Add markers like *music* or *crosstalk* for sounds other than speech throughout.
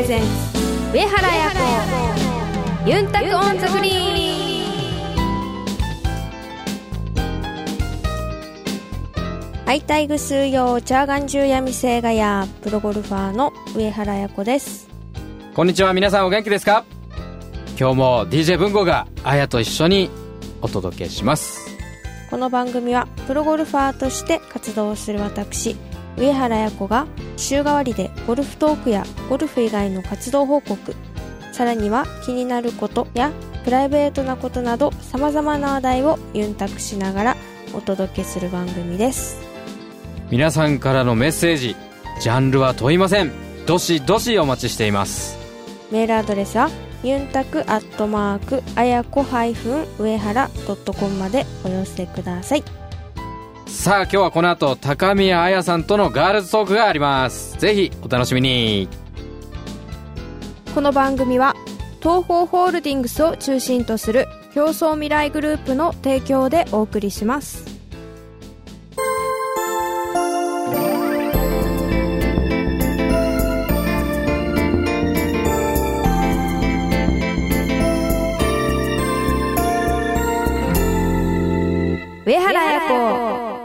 presents 上原彩子ユンタク on the green。はいタイグス用チャーガンジュ闇星ガヤプロゴルファーの上原彩子です。こんにちは皆さんお元気ですか？今日も DJ 文吾があやと一緒にお届けします。この番組はプロゴルファーとして活動する私上原彩子が週替わりでゴルフトークやゴルフ以外の活動報告さらには気になることやプライベートなことなどさまざまな話題をユンタクしながらお届けする番組です。皆さんからのメッセージジャンルは問いません。どしどしお待ちしています。メールアドレスはユンタクアットマークあやこ上原ドットコムまでお寄せくださいさあ今日はこの後高宮彩さんとのガールズトークがあります。ぜひお楽しみに。この番組は東方ホールディングスを中心とする競争未来グループの提供でお送りします。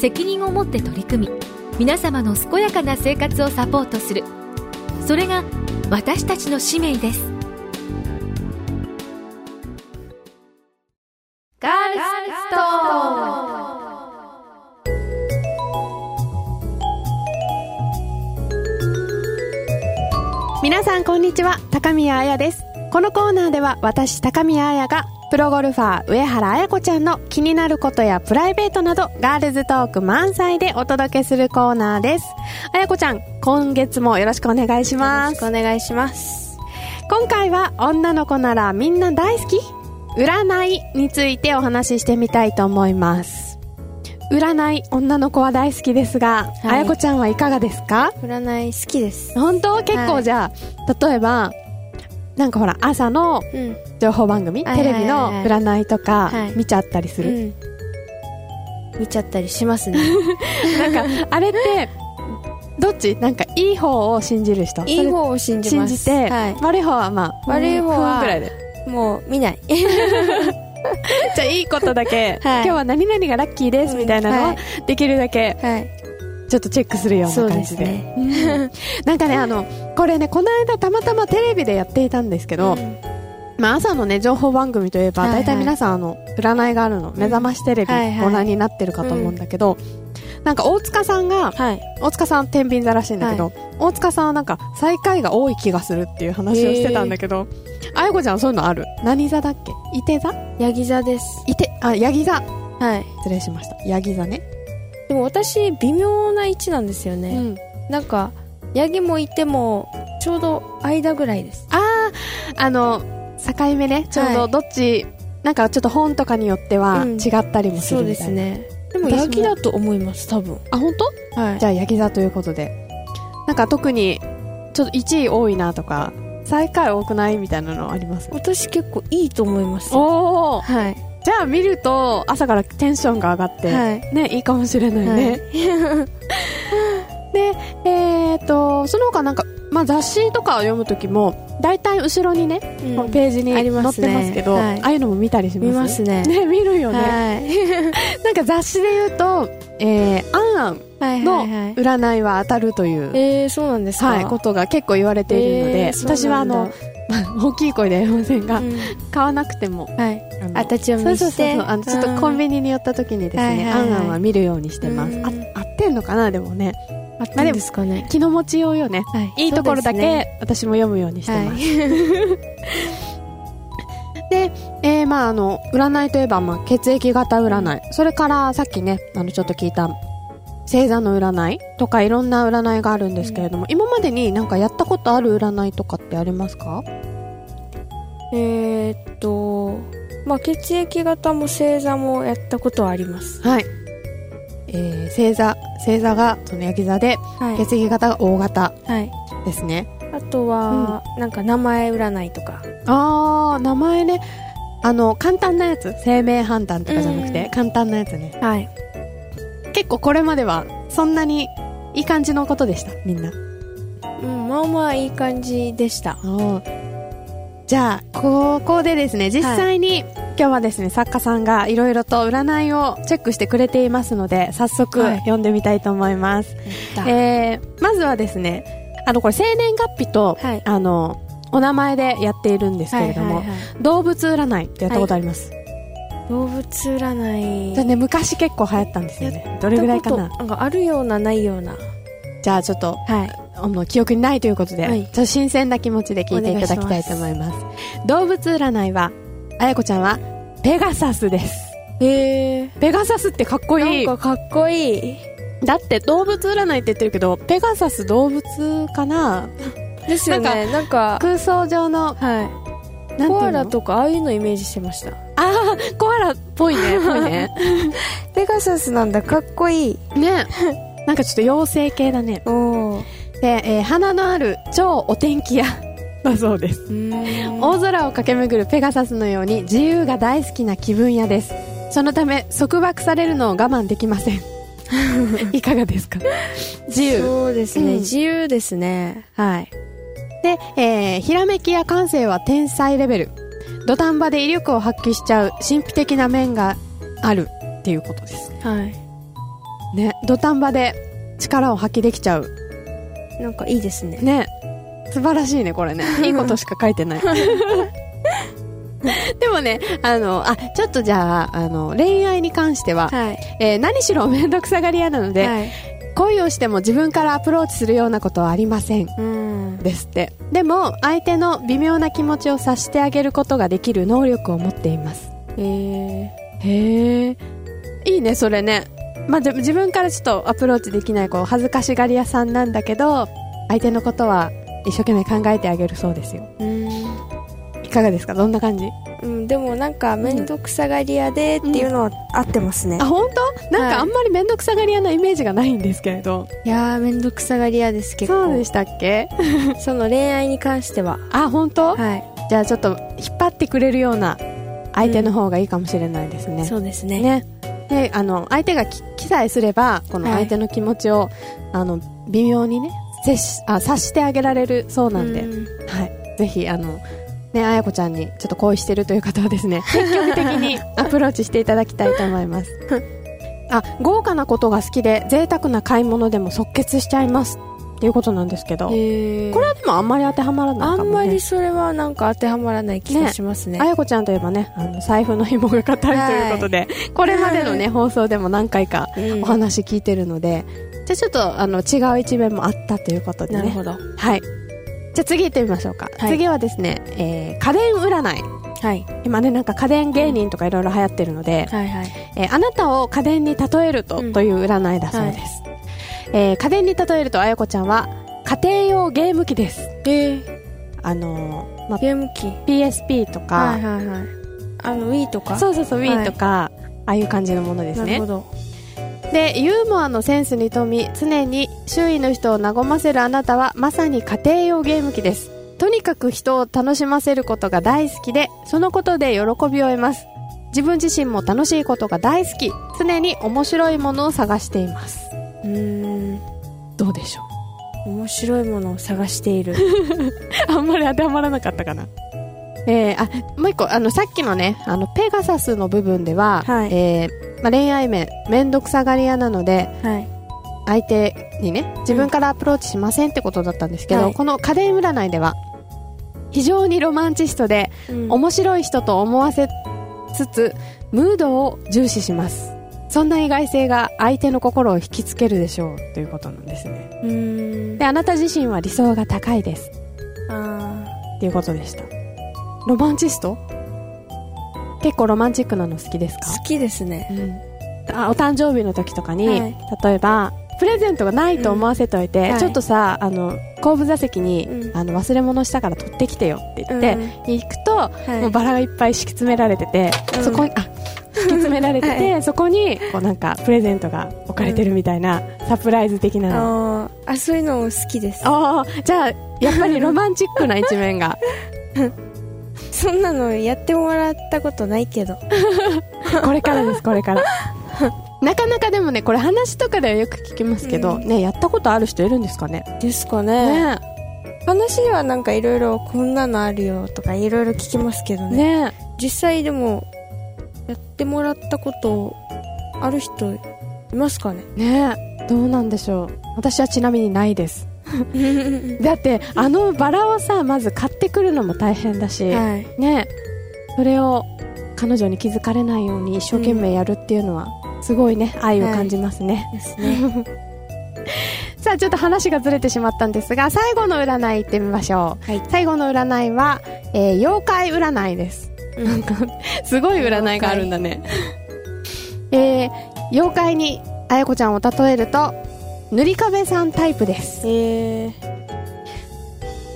責任を持って取り組み皆様の健やかな生活をサポートする。それが私たちの使命です。ガールスト皆さんこんにちは。高宮彩です。このコーナーでは私高宮彩がプロゴルファー上原彩子ちゃんの気になることやプライベートなどガールズトーク満載でお届けするコーナーです。彩子ちゃん今月もよろしくお願いしよろします。くお願いします今回は女の子ならみんな大好き。占いについてお話ししてみたいと思います。占い女の子は大好きですが、い。彩子ちゃんはいかがですか？占い好きです。本当？結はい構じゃあ、例えばなんかほら朝のうん。情報番組、はいテレビの占いとかはい。見ちゃったりする、うん。見ちゃったりしますね。*laughs* なんかあれってどっち？なんかいい方を信じる人？いい方を信じます。信じて、はい。悪い方はまあ悪い方はぐらいで。もう見ない。*laughs* じゃあいいことだけ、はい。今日は何々がラッキーですみたいなのははい。できるだけはいちょっとチェックするような感じで。ねうんなんかねあのこれねこの間たまたまテレビでやっていたんですけど、うん。まあ、朝のね情報番組といえば、はいはい。大体皆さんあの占いがあるの、目覚ましテレビはいはい。ご覧になってるかと思うんだけど、なんか大塚さんがはい。大塚さん天秤座らしいんだけど、大塚さんはなんか最下位が多い気がするっていう話をしてたんだけど、あやこちゃんそういうのある？何座だっけ？いて座？ヤギ座です。いてあヤギ座。はい。失礼しました。ヤギ座ね、でも私微妙な位置なんですよね、うん、なんかヤギもいてもちょうど間ぐらいです。あああの境目ねちょうはい。どどっち、なんかちょっと本とかによってはうん。違ったりもすそうるみたいな、ですね。でもヤギだと思います多分。あ本当？はい。じゃあヤギ座ということで。なんか特にちょっと1位多いなとか最下位多くないみたいなのあります？私結構いいと思いますおおはいじゃあ見ると朝からテンションが上がって、はい。ねいいかもしれないね、でえっ、とその他なんか、まあ、雑誌とかを読む時も大体後ろにね、うん。このページにあ載ってりますけどはい。ああいうのも見たりします？見ますね。ね見るよね、はい。*laughs* なんか雑誌で言うと「えー、あんあんはいのはいはい。占いは当たる」という、えー、そうなんですか？はい、ことが結構言われているので、えー私はあの、まあ、*laughs* 大きい声では言えませんが、うん。買わなくてもはい。あのあ立ち読そうそうそうあのちょっとコンビニに寄った時にですね、あんあんは見るようにしてます、うん。あ合ってんのかなでもね。あったんですかね。気の持ちようよね。はい。いいところだけ、私も読むようにしてます、はい。*laughs* で、えーまああの占いといえば、まあ、血液型占い、それからさっきねあのちょっと聞いた星座の占いとかいろんな占いがあるんですけれども、今までになんかやったことある占いとかってありますか？えーっとまあ血液型も星座もやったことはありますはい。えー、星座、星座がそのヤギ座で、はい血液型が O 型はいですね。あとは、なんか名前占いとかあー、名前ね。あの、簡単なやつ。生命判断とかじゃなくて、うん簡単なやつね。はい結構これまでは、そんなにいい感じのことでした、みんな。うんまあまあいい感じでした。じゃあ、ここでですね、実際に、今日はですね、作家さんがいろいろと占いをチェックしてくれていますので、早速はい。読んでみたいと思います。えー、まずはですね、あの、これ生年月日と、はい。あの、お名前でやっているんですけれども、はいはいはい。動物占いってやったことあります？動物占い。それね、昔結構流行ったんですよね。どれぐらいかな？なんかあるようなないような。じゃあちょっと、はい。あの、記憶にないということで、はい。ちょっと新鮮な気持ちで聞いていただきたいと思います。動物占いは、あやこちゃんは、ペガサスです。へえ。ペガサスってかっこいい。なんかかっこいい。だって動物占いって言ってるけど、ペガサス動物かな？ですよね。なんか空想上の、はいコアラとかああいうのイメージしてましたああ、コアラっぽいね、ぽいね。ペガサスなんだかっこいいね。なんかちょっと妖精系だね。おおで、えー花のある超お天気屋だそうです。うん大空を駆け巡るペガサスのように自由が大好きな気分屋です。そのため、束縛されるのを我慢できません。*laughs* いかがですか？自由。そうですね、うん自由ですねはいで、えーひらめきや感性は天才レベル。土壇場で威力を発揮しちゃう神秘的な面があるっていうことです。はいね、土壇場で力を発揮できちゃう。なんかいいですねね。素晴らしいね、これね。*laughs* いいことしか書いてない。*laughs* でもね、あの、あ、ちょっとじゃあ、あの、恋愛に関しては、はいえー何しろめんどくさがり屋なので、はい恋をしても自分からアプローチするようなことはありません。うんですって。でも、相手の微妙な気持ちを察してあげることができる能力を持っています。えー、へえ。いいね、それね。まあ、じ自分からちょっとアプローチできない、こう、恥ずかしがり屋さんなんだけど、相手のことは一生懸命考えてあげるそうですよ。うんいかがですか？どんな感じ？うん、でもなんか面倒くさがり屋でっていうのは合ってますね、あ、本当？なんはい。かあんまりめんどくさがり屋なイメージがないんですけれど。いやー面倒くさがり屋です結構。そうでしたっけ？*laughs* その恋愛に関しては。あ、本当？はい。じゃあちょっと引っ張ってくれるような相手の方がいいかもしれないですね。そうですね。ね。で、あの、相手がき記載すれば、このはい。相手の気持ちを、あの、微妙にね、接し、あ、察してあげられるそうなんで、うん。はい。ぜひ、あの、ね、あやこちゃんにちょっと恋してるという方はですね、*laughs* 積極的にアプローチしていただきたいと思います。*laughs* あ、豪華なことが好きで、贅沢な買い物でも即決しちゃいます。っていうことなんですけど、これはでもあんまり当てはまらないあかも、ね。んまりそれはなんか当てはまらない気がしますねあやこちゃんといえばね、あの、財布の紐が硬いということで、*laughs* これまでのね、放送でも何回かうんお話聞いてるので、じゃあちょっと、あの、違う一面もあったということでね。なるほどはい。じゃあ次行ってみましょうか。はい。次はですね、えー、家電占い。はい。今ね、なんか家電芸人とかいろいろ流行ってるので、はいはい。えーあなたを家電に例えると、うん。という占いだそうです。えー家電に例えると、あやこちゃんは、家庭用ゲーム機です。えあのーまあ、ゲーム機。PSP とか、はいはいはい。あの Wii とか？そうそうそう、はい Wii とか、ああいう感じのものですね。なるほ。どで、ユーモアのセンスに富み、常に周囲の人を和ませるあなたは、まさに家庭用ゲーム機です。とにかく人を楽しませることが大好きで、そのことで喜びを得ます。自分自身も楽しいことが大好き、常に面白いものを探しています。うーんどうでしょ面白いものを探しているう *laughs* あんまり当てはまらなかったかな。えー、あ、もう一個、あの、さっきのね、あの、ペガサスの部分では、はいえーまあ、恋愛面、めんどくさがり屋なので、はい。相手にね自分からアプローチしませんってことだったんですけど、はい。この家電占いでは非常にロマンチストでうん。面白い人と思わせつつムードを重視します。そんな意外性が相手の心を引きつけるでしょうということなんですね。であなた自身は理想が高いです。あっていうことでした。ロマンチスト？結構ロマンチックなの好きですか？ー好きですね。あお誕生日の時とかに、はい。例えばプレゼントがないと思わせておいて、うん。はい。ちょっとさあの後部座席に、うん。あの忘れ物したから取ってきてよって言って、うん。行くと、はい。もうバラがいっぱい敷き詰められてて、うん。そこにあ敷き詰められてて、そこにこうなんかプレゼントが置かれてるみたいな、サプライズ的なの。あそういうのも好きです。ああじゃあやっぱりロマンチックな一面が *laughs* そんなのやってもらったことないけど。*laughs* これからですこれから。*laughs* なかなかでもねこれ話とかではよく聞きますけど、うん。ねやったことある人いるんですかね？ですかね。ね。話はなんかいろいろこんなのあるよとかいろいろ聞きますけどね。ね。実際でもやってもらったことある人いますかね？ね。どうなんでしょう。私はちなみにないですだってあのバラをさまず買ってくるのも大変だし、はい。ねそれを彼女に気づかれないように一生懸命やるっていうのは、すごいね愛を感じますね、ですね。*laughs* さあちょっと話がずれてしまったんですが最後の占い行ってみましょう、はい。最後の占いは、えー妖怪占いです。なんかすごい占いがあるんだね。えー、妖怪にあやこちゃんを例えると塗り壁さんタイプです。えー、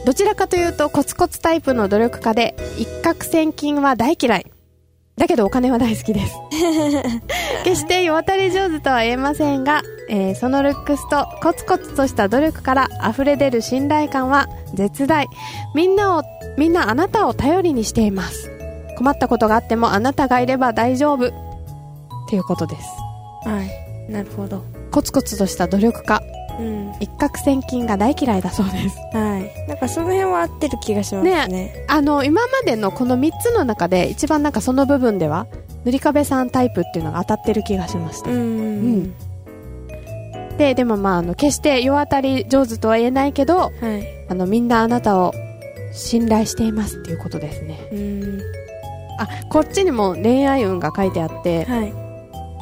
どちらかというとコツコツタイプの努力家で一攫千金は大嫌い。だけどお金は大好きです。*laughs* 決して世渡り上手とは言えませんが、えーそのルックスとコツコツとした努力から溢れ出る信頼感は絶大。みんなをみんなあなたを頼りにしています。困ったことがあってもあなたがいれば大丈夫。っていうことです。はい。なるほどコツコツとした努力家。うん。一攫千金が大嫌いだそうです。はい。なんかその辺は合ってる気がしますね。あの今までのこの3つの中で一番なんかその部分では塗り壁さんタイプっていうのが当たってる気がしました、うん。うん。ででもまああの決して世当たり上手とは言えないけどはい。あのみんなあなたを信頼していますっていうことですね。うん。あこっちにも恋愛運が書いてあってはい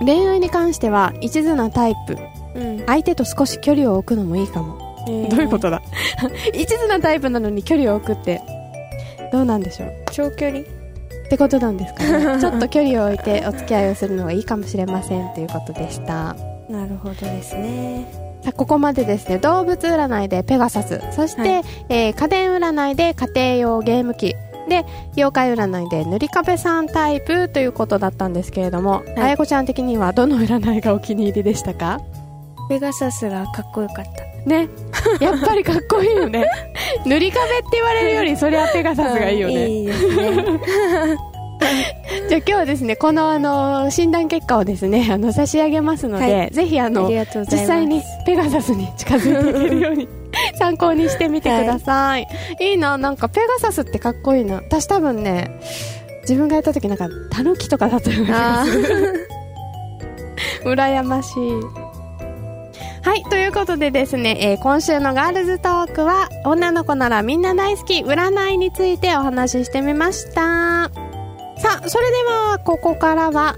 恋愛に関しては一途なタイプ。うん。相手と少し距離を置くのもいいかも、どういうことだ？*laughs* 一途なタイプなのに距離を置くって。どうなんでしょう？長距離？ってことなんですかね。*laughs* ちょっと距離を置いてお付き合いをするのがいいかもしれませんということでした。なるほどですね。さあここまでですね。動物占いでペガサス。そして、はい。えー家電占いで家庭用ゲーム機で妖怪占いで塗り壁さんタイプということだったんですけれども、あやこちゃん的にはどの占いがお気に入りでしたか？ペガサスがかっこよかった。ね。やっぱりかっこいいよね。*laughs* 塗り壁って言われるよりそりゃペガサスがいいよね、い。いですね。*laughs* じゃあ今日はですねこのあの診断結果をですねあの差し上げますので、はい。ぜひあの実際にペガサスに近づいていけるように *laughs* 参考にしてみてください、い、いななんかペガサスってかっこいいな。私多分ね自分がやった時なんかタヌキとかだったようなあ気がする羨ましい。はいということでですね、えー今週のガールズトークは女の子ならみんな大好き占いについてお話ししてみました。さあそれではここからは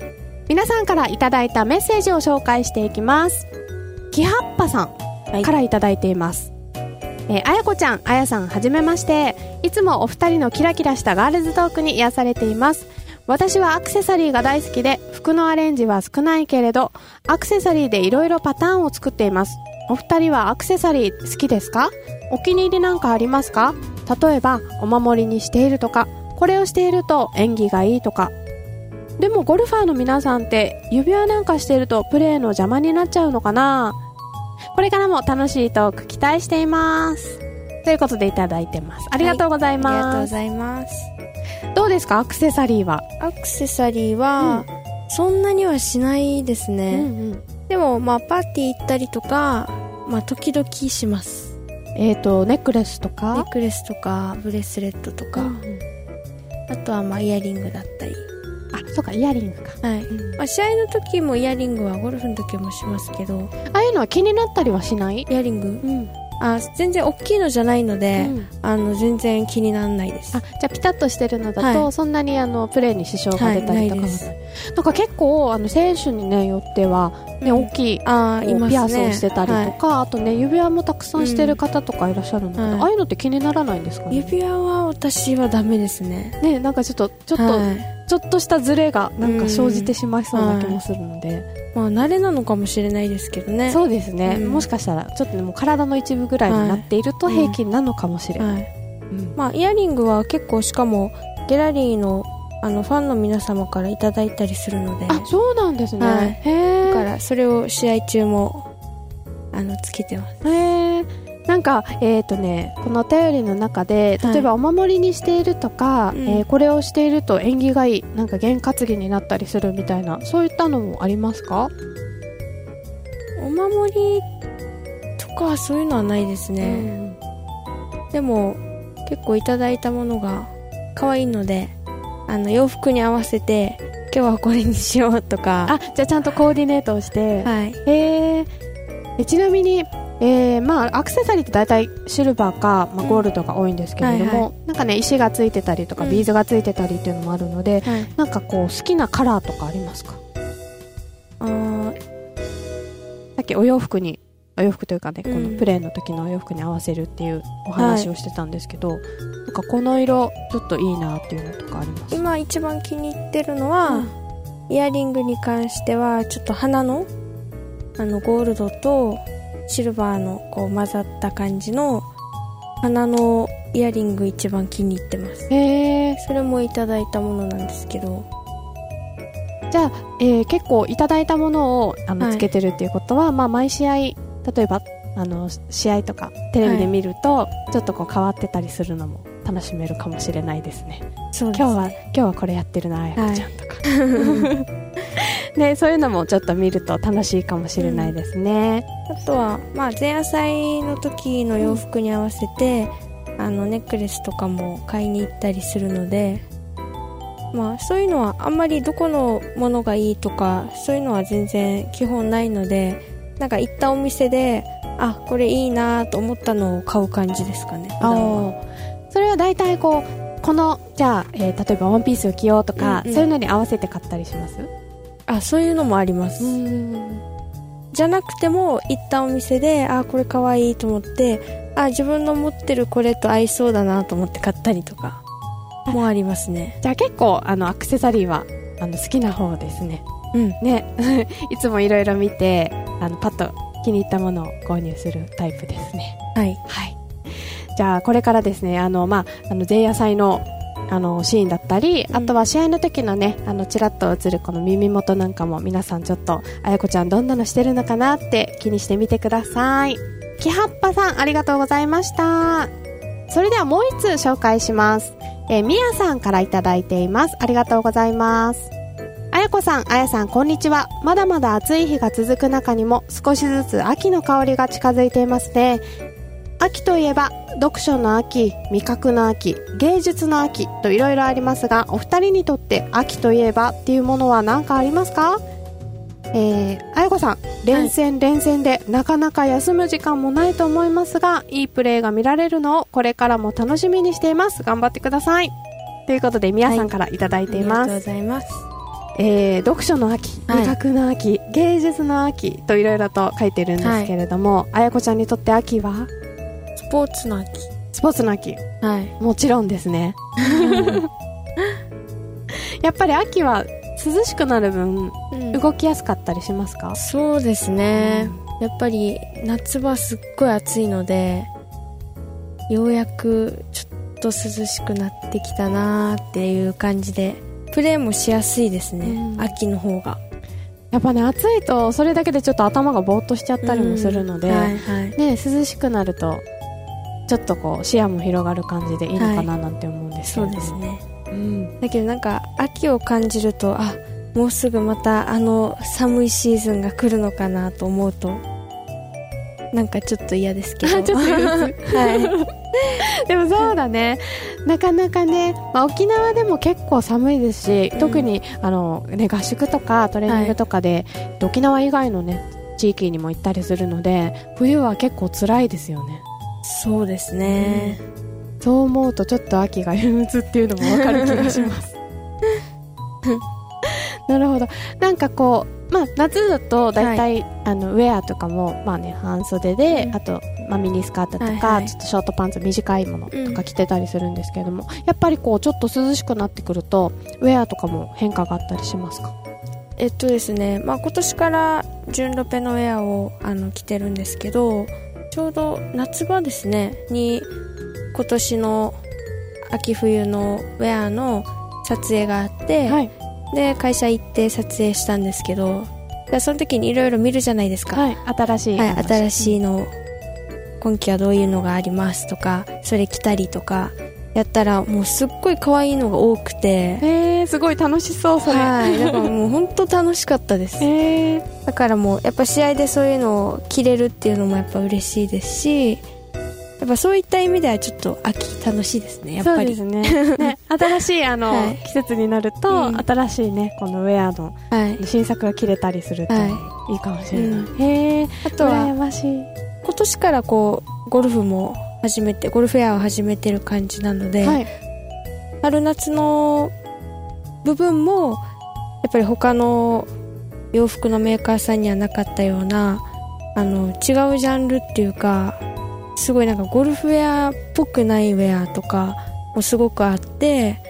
皆さんからいただいたメッセージを紹介していきます。きはっぱさんからいただいています、えーあやこちゃんあやさんはじめまして。いつもお二人のキラキラしたガールズトークに癒されています。私はアクセサリーが大好きで服のアレンジは少ないけれどアクセサリーでいろいろパターンを作っています。お二人はアクセサリー好きですか？お気に入りなんかありますか？例えばお守りにしているとかこれをしていると演技がいいとか。でもゴルファーの皆さんって指輪なんかしているとプレーの邪魔になっちゃうのかな？これからも楽しいトーク期待しています。ということでいただいてます。ありがとうございありがとうます、ございます。どうですか？アクセサリーは、アクセサリーは、そんなにはしないですね、うんでもまあパーティー行ったりとかまあ時々します。えっ、とネックレスとネかックレスとかブレスレットとか、うん。あとはまあイヤリングだったりあそうかイヤリングか。はい、まあ、試合の時もイヤリングはゴルフの時もしますけど。ああいうのは気になったりはしない？イヤリング。うん。あ全然大きいのじゃないので、うん。あの全然気にならないです。あじゃあピタッとしてるのだと、はい。そんなにあのプレーに支障が出たりとかはない,、はいなんか結構あの選手に、ね、よっては、ねうん。大きいあーいね。ピアスをしてたりとか、あとね指輪もたくさんしてる方とかいらっしゃるので、はいああいうのって気にならないんですかはいね？指輪は私はダメですね。ねなんかちょっとちょっと、はいちょっとしたズレがなんか生じてしまいそうな気もするので、まあ慣れなのかもしれないですけどね。そうですね、うん。もしかしたらちょっとねもう体の一部ぐらいになっていると平均なのかもしれない、まあイヤリングは結構しかもギャラリーのあのファンの皆様からいただいたりするので。あそうなんですね、はい。へえだからそれを試合中もあのつけてます。へえなんかえっ、とねこのお便りの中ではい。例えばお守りにしているとか、うん。えーこれをしていると縁起がいいなんか験担ぎになったりするみたいなそういったのもありますか、お守りとかはそういうのはないですね、でも結構いただいたものが可愛いのであの洋服に合わせて今日はこれにしようとか。あじゃあちゃんとコーディネートをして、はい。えちなみに、えーまあ、アクセサリーって大体シルバーか、まあ、うん。ゴールドが多いんですけれども、はいはなんかね石がついてたりとか、うん。ビーズがついてたりっていうのもあるのではい。なんかこう好きなカラーとかありますか？あー。さっきお洋服にお洋服というかね、うん。このプレーの時のお洋服に合わせるっていうお話をしてたんですけど、なんかこの色ちょっといいなっていうのとかあります？今一番気に入ってるのは、イヤリングに関してはちょっと花のあのゴールドとシルバーのこう混ざった感じの花のイヤリング一番気に入ってます。へえそれもいただいたものなんですけど。じゃあ、えー結構いただいたものをあのはいつけてるっていうことは、まあ、毎試合例えばあの試合とかテレビで見ると、ちょっとこう変わってたりするのも楽しめるかもしれないですね。す今日は今日はこれやってるなあやこちゃんとか、*laughs* ね、そういうのもちょっと見ると楽しいかもしれないですね、あとは、まあ、前夜祭の時の洋服に合わせて、あのネックレスとかも買いに行ったりするので、まあ、そういうのはあんまりどこのものがいいとかそういうのは全然基本ないのでなんか行ったお店であこれいいなと思ったのを買う感じですかねあー。それは大体こうこのじゃあ、えー例えばワンピースを着ようとか、うんうん。そういうのに合わせて買ったりします？あそういうのもあります、じゃなくても行ったお店であこれかわいいと思ってあ自分の持ってるこれと合いそうだなと思って買ったりとかもありますね。じゃあ結構あのアクセサリーはあの好きな方ですね。うん。ね。*laughs* いつもいろいろ見てあのパッと気に入ったものを購入するタイプですね。はい。はい。じゃあこれからですねあの、まあ、あの前夜祭のあのシーンだったり、うん。あとは試合の時のねあのちらっと映るこの耳元なんかも皆さんちょっとあやこちゃんどんなのしてるのかなって気にしてみてください。きはっぱさんありがとうございました。それではもう一通紹介します。えーみやさんからいただいています。ありがとうございます。あやこさん、あやさん、こんにちは。まだまだ暑い日が続く中にも少しずつ秋の香りが近づいていますね。秋といえば、読書の秋、味覚の秋、芸術の秋といろいろありますが、お二人にとって秋といえばっていうものは何かありますか？えー、あやこさん、連戦連戦でなかなか休む時間もないと思いますが、いいプレーが見られるのをこれからも楽しみにしています。頑張ってください。ということで、みやさんからい。ただいています。ありがとうございます。えー読書の秋、はい。味覚の秋、芸術の秋といろいろと書いてるんですけれども、あやこちゃんにとって秋は？スポーツの秋。スポーツの秋。はい。もちろんですね。*laughs* やっぱり秋は涼しくなる分動きやすかったりしますか、そうですね、やっぱり夏場すっごい暑いのでようやくちょっと涼しくなってきたなーっていう感じでプレーもしやすいですね、うん。秋の方が。やっぱね暑いとそれだけでちょっと頭がぼーっとしちゃったりもするので、うん。はいはい。ね、涼しくなるとちょっとこう視野も広がる感じでいいのかななんて思うんですけそれども。うですね。うん。だけどなんか秋を感じるとあもうすぐまたあの寒いシーズンが来るのかなと思うとなんかちょっと嫌ですけど。*laughs* *laughs* はい。*laughs* でもそうだね。なかなかね、まあ、沖縄でも結構寒いですし、うん。特にあの、ね、合宿とかトレーニングとかで、沖縄以外のね地域にも行ったりするので冬は結構辛いですよねそうですね、そう思うとちょっと秋が憂鬱っていうのもわかる気がします。*laughs* なるほど。なんかこうまあ、夏だと大体、あのウェアとかも、まあね、半袖で、うん。あと、まあ、ミニスカートとか、はいはい。ちょっとショートパンツ短いものとうんか着てたりするんですけれども、やっぱりこうちょっと涼しくなってくるとウェアとかも変化があったりしますか？えっとですね、まあ、今年から純ロペのウェアをあの着てるんですけどちょうど夏場ですねに今年の秋冬のウェアの撮影があって、はい、で会社行って撮影したんですけどでその時にいろいろ見るじゃないですか、はい、新しいはい、新いしいの今季はどういうのがありますとかそれ着たりとかやったらもうすっごい可愛いのが多くて。えー、すごい楽しそうそれ、はいだからもう本当楽しかったです。えー、だからもうやっぱ試合でそういうのを着れるっていうのもやっぱ嬉しいですしやっぱそういった意味ではちょっと秋楽しいですねやっぱり。そうですね。*laughs* ね新しいあの、はい。季節になると、うん。新しいねこのウェアのはい。新作が着れたりすると、、はい。いかもしれない、うへえあとは羨ましい。今年からこうゴルフも始めてゴルフウェアを始めてる感じなので、はい。春夏の部分もやっぱり他の洋服のメーカーさんにはなかったようなあの違うジャンルっていうかすごいなんかゴルフウェアっぽくないウェアとかもすごくあって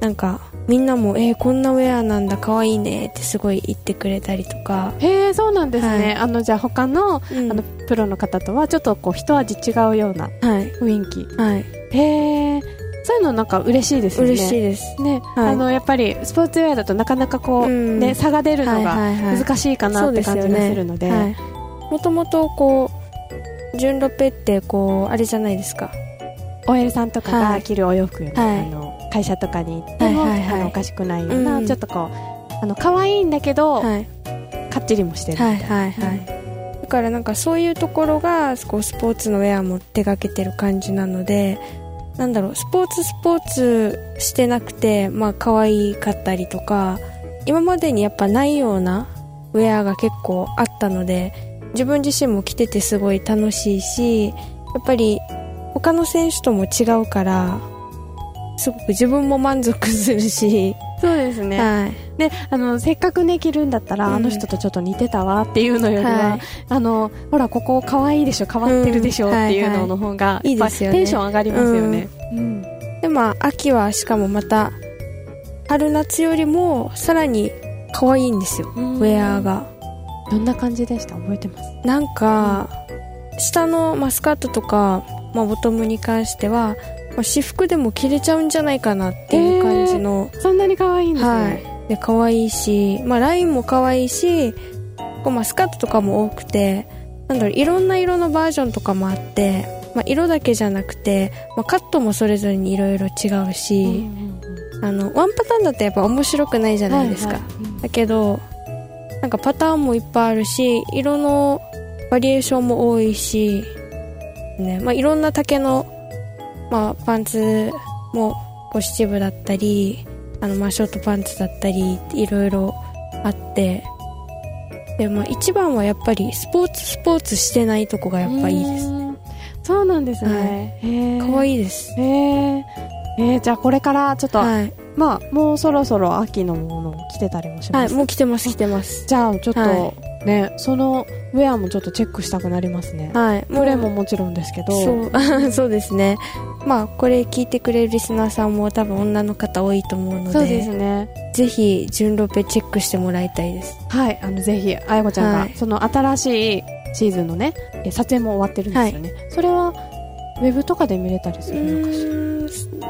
なんかみんなも「えーこんなウェアなんだかわいいね」ってすごい言ってくれたりとか、へえそうなんですね、はい。あのじゃあ他の,、うん。あのプロの方とはちょっとこう一味違うようなはい。雰囲気。はい。へえそういうのなんか嬉しいですよね。嬉しいです。ね、はい。あのやっぱりスポーツウェアだとなかなかこう、うん。ね差が出るのが難しいかなって感じがするので,、はい、もともとこう純ロペってこうあれじゃないですか。OL さんとかはい。が着るお洋服ね、はい。あの会社とかに行っても、はいはいはい。あのおかしくないような、うん。ちょっとこうあの可愛いんだけど、はい。かっちりもしてる。はいみたいなはいはい。だからなんかそういうところがこうスポーツのウェアも手掛けてる感じなのでなんだろうスポーツスポーツしてなくてまあ可愛かったりとか今までにやっぱないようなウェアが結構あったので自分自身も着ててすごい楽しいしやっぱり他の選手とも違うからすごく自分も満足するし、そうですね、はい。であのせっかくね着るんだったら、うん。あの人とちょっと似てたわっていうのよりは、はい。あのほらここ可愛いでしょ変わってるでしょ、うん。っていうのの方が、いはいいいですよね。やっぱテンション上がりますよね、うん。でまあ秋はしかもまた春夏よりもさらに可愛いんですよ、うん。ウェアが。どんな感じでした？覚えてます？なんか、下のマスカートとか、まあ、ボトムに関しては、まあ、私服でも着れちゃうんじゃないかなっていう感じの、そんなに可愛いんですね、はい。で可愛いし、まあ、ラインも可愛いしこうマスカートとかも多くてなんだろういろんな色のバージョンとかもあって、まあ、色だけじゃなくて、まあ、カットもそれぞれにいろいろ違うし、うんうんうんあのワンパターンだとやっぱ面白くないじゃないですか、はいはいだけどなんかパターンもいっぱいあるし色のバリエーションも多いし、ねまあ、いろんな丈の、まあ、パンツもこう七分だったりあのまあショートパンツだったりいろいろあってで、まあ、一番はやっぱりスポーツスポーツしてないとこがやっぱいいです。うんそうなんですね、へえ可愛いいです。へええー、じゃあこれからちょっと、はい、まあもうそろそろ秋のものを着てたりもしはい、ます、もう着てます着てます。じゃあちょっと、はねそのウェアもちょっとチェックしたくなりますね、はい。プレももちろんですけど。そう。*laughs* そうですね。まあこれ聞いてくれるリスナーさんも多分女の方多いと思うので。そうですね。ぜひ純ロペチェックしてもらいたいです。はい。あのぜひあやこちゃんが、はい。その新しいシーズンのねえ撮影も終わってるんですよね、それはウェブとかで見れたりすうるのかしら？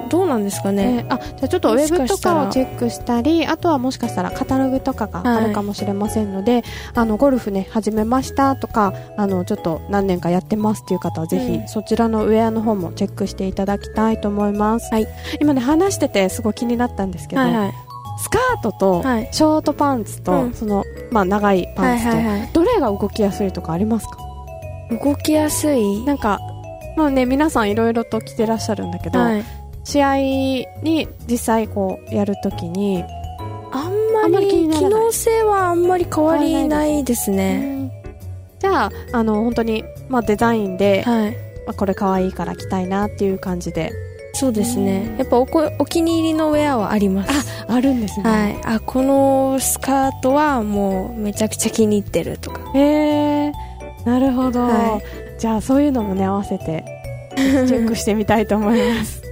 どうなんですかね？ね、あじゃあちょっとウェブとかをチェックしたりあとはもしかしたらカタログとかがあるかもしれませんので、あのゴルフね始めましたとかあのちょっと何年かやってますっていう方はぜひ、うん。そちらのウェアの方もチェックしていただきたいと思います、はい。今ね話しててすごい気になったんですけど、はいはい。スカートとはい。ショートパンツと、うん。そのまあ長いパンツと、どれが動きやすいとかありますか？動きやすい？なんかまあね皆さんいろいろと着てらっしゃるんだけど、はい。試合に実際こうやるときにあんまり機能性はあんまり変わりないですね。じゃああの本当に、まあ、デザインで、はい。まあ、これ可愛いから着たいなっていう感じで。そうですね。やっぱおこお気に入りのウェアはあります。ああるんですね。はい。あこのスカートはもうめちゃくちゃ気に入ってるとか。へえなるほど、はじゃあそういうのもね合わせてチェックしてみたいと思います。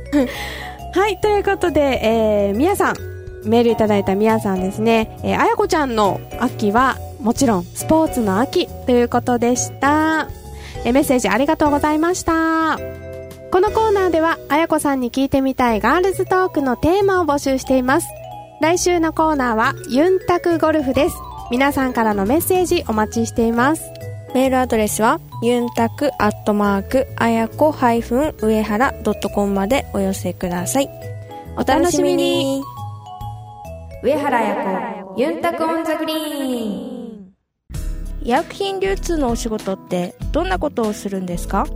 *laughs* はいということで、えー、みやさん。メールいただいたみやさんですね、えー、あやこちゃんの秋はもちろんスポーツの秋ということでした、えーメッセージありがとうございました。このコーナーではあやこさんに聞いてみたいガールズトークのテーマを募集しています。来週のコーナーはユンタクゴルフです。皆さんからのメッセージお待ちしていますメールアドレスはユンタクアットマークあやこハイフン上原ドットコムまでお寄せください。お楽しみに。上原やこユンタクオンザグリーン。医薬品流通のお仕事ってどんなことをするんですか？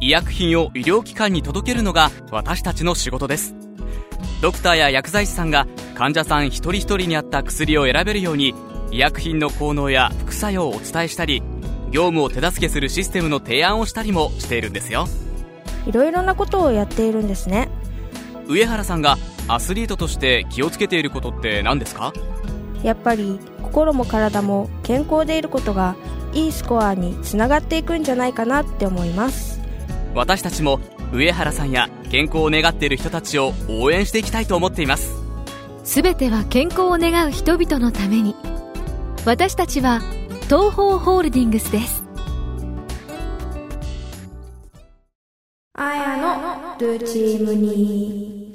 医薬品を医療機関に届けるのが私たちの仕事です。ドクターや薬剤師さんが患者さん一人一人に合った薬を選べるように医薬品の効能や副作用をお伝えしたり業務を手助けするシステムの提案をしたりもしているんですよ。いろいろなことをやっているんですね。上原さんがアスリートとして気をつけていることって何ですか？やっぱり心も体も健康でいることがいいスコアにつながっていくんじゃないかなって思います。私たちも上原さんや健康を願っている人たちを応援していきたいと思っています。すべては健康を願う人々のために。私たちは東方ホールディングスです。あやのルチームに。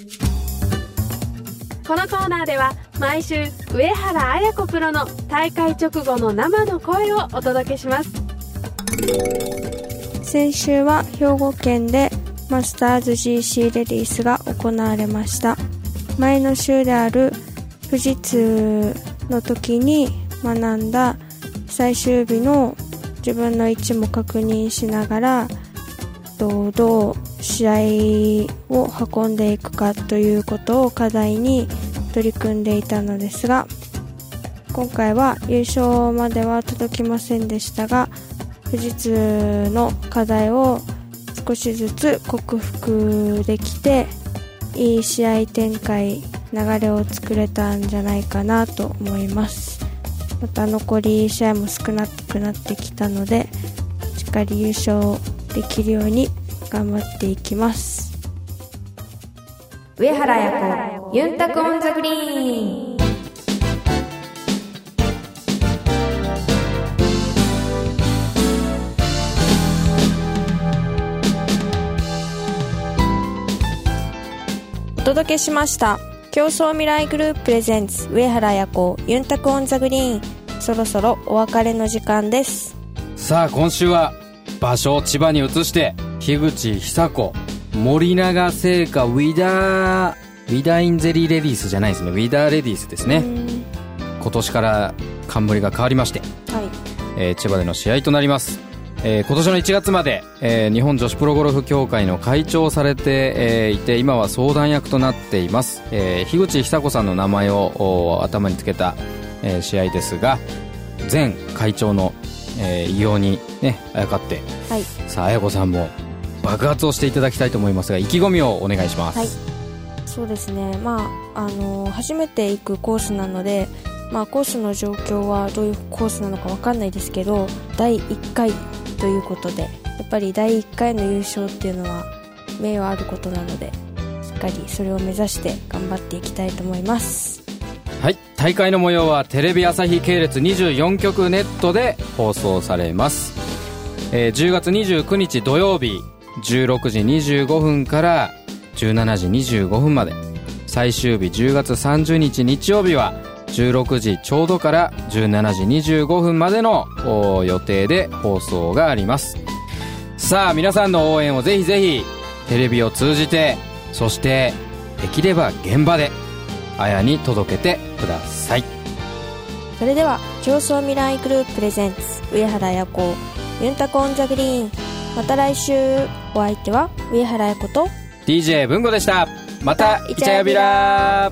このコーナーでは毎週上原綾子プロの大会直後の生の声をお届けします。先週は兵庫県でマスターズ GC レディースが行われました。前の週である富士通の時に学んだ最終日の自分の位置も確認しながらどう試合を運んでいくかということを課題に取り組んでいたのですが今回は優勝までは届きませんでしたが富士通の課題を少しずつ克服できていい試合展開流れを作れたんじゃないかなと思います。また残り試合も少なくなってきたのでしっかり優勝できるように頑張っていきます。上原彩子ユンタクオンザグリーン。お届けしました競争未来グループ presents 上原彩子ユンタク on the green。そろそろお別れの時間です。さあ今週は場所を千葉に移して樋口久子森永製菓ウィダーウィダーインゼリーレディースじゃないですね。ウィダーレディースですね。うん。今年から冠が変わりまして、はい。えー千葉での試合となります、えー今年の1月まで、えー日本女子プロゴルフ協会の会長をされて、えーいて今は相談役となっています、えー樋口久子さんの名前をお頭につけた、えー試合ですが前会長の、えー偉業にねあやかってはい。さあ綾子さんも爆発をしていただきたいと思いますが意気込みをお願いします、はい。そうですね。まああの初めて行くコースなのでまあコースの状況はどういうコースなのかわかんないですけど第1回ということでやっぱり第1回の優勝っていうのは名誉あることなのでしっかりそれを目指して頑張っていきたいと思います。はい大会の模様はテレビ朝日系列24局ネットで放送されます、えー10月29日土曜日16時25分から17時25分まで。最終日10月30日日曜日は16時ちょうどから17時25分までのお予定で放送があります。さあ皆さんの応援をぜひぜひテレビを通じてそしてできれば現場であやに届けてください。それでは競争未来グループプレゼンツ上原彩子ユンタコオンザグリーン。また来週お相手は上原彩子と DJ 文吾でした。またまたイチャヤビラ